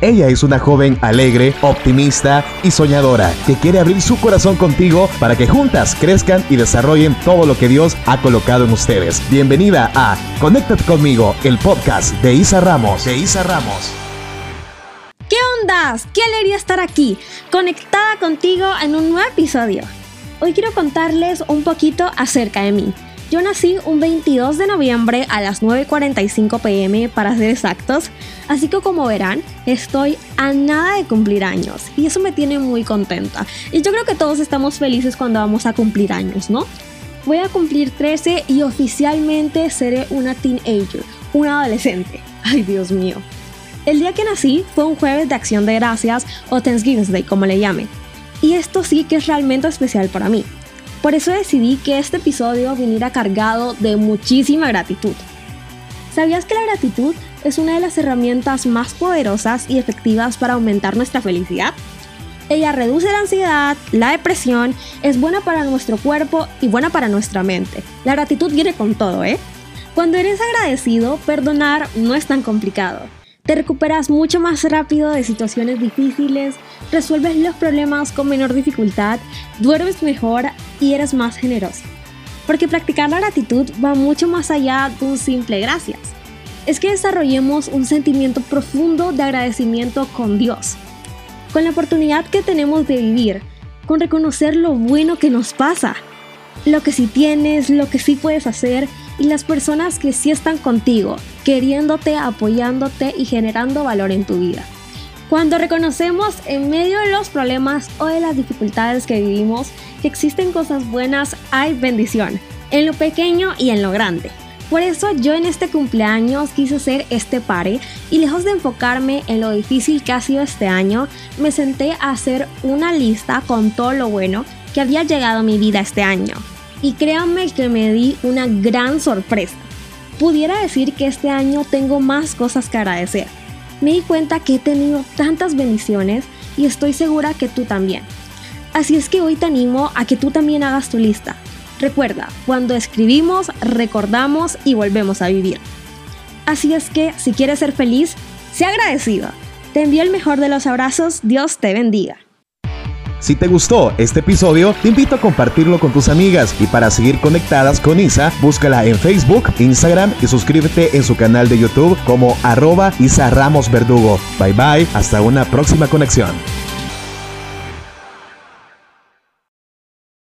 Ella es una joven alegre, optimista y soñadora que quiere abrir su corazón contigo para que juntas crezcan y desarrollen todo lo que Dios ha colocado en ustedes. Bienvenida a Conéctate conmigo, el podcast de Isa Ramos. De Isa Ramos. ¿Qué ondas? Qué alegría estar aquí, conectada contigo en un nuevo episodio. Hoy quiero contarles un poquito acerca de mí. Yo nací un 22 de noviembre a las 9.45 pm para ser exactos, así que como verán, estoy a nada de cumplir años y eso me tiene muy contenta. Y yo creo que todos estamos felices cuando vamos a cumplir años, ¿no? Voy a cumplir 13 y oficialmente seré una teenager, una adolescente. Ay, Dios mío. El día que nací fue un jueves de acción de gracias o Thanksgiving Day, como le llamen. Y esto sí que es realmente especial para mí. Por eso decidí que este episodio viniera cargado de muchísima gratitud. ¿Sabías que la gratitud es una de las herramientas más poderosas y efectivas para aumentar nuestra felicidad? Ella reduce la ansiedad, la depresión, es buena para nuestro cuerpo y buena para nuestra mente. La gratitud viene con todo, ¿eh? Cuando eres agradecido, perdonar no es tan complicado. Te recuperas mucho más rápido de situaciones difíciles, resuelves los problemas con menor dificultad, duermes mejor y eres más generoso. Porque practicar la gratitud va mucho más allá de un simple gracias. Es que desarrollemos un sentimiento profundo de agradecimiento con Dios, con la oportunidad que tenemos de vivir, con reconocer lo bueno que nos pasa, lo que sí tienes, lo que sí puedes hacer y las personas que sí están contigo, queriéndote, apoyándote y generando valor en tu vida. Cuando reconocemos en medio de los problemas o de las dificultades que vivimos que existen cosas buenas, hay bendición, en lo pequeño y en lo grande. Por eso yo en este cumpleaños quise hacer este pare y lejos de enfocarme en lo difícil que ha sido este año, me senté a hacer una lista con todo lo bueno que había llegado a mi vida este año. Y créanme que me di una gran sorpresa pudiera decir que este año tengo más cosas que agradecer. Me di cuenta que he tenido tantas bendiciones y estoy segura que tú también. Así es que hoy te animo a que tú también hagas tu lista. Recuerda, cuando escribimos, recordamos y volvemos a vivir. Así es que si quieres ser feliz, sé agradecido. Te envío el mejor de los abrazos, Dios te bendiga. Si te gustó este episodio, te invito a compartirlo con tus amigas y para seguir conectadas con Isa, búscala en Facebook, Instagram y suscríbete en su canal de YouTube como arroba Isa Ramos Verdugo. Bye bye, hasta una próxima conexión.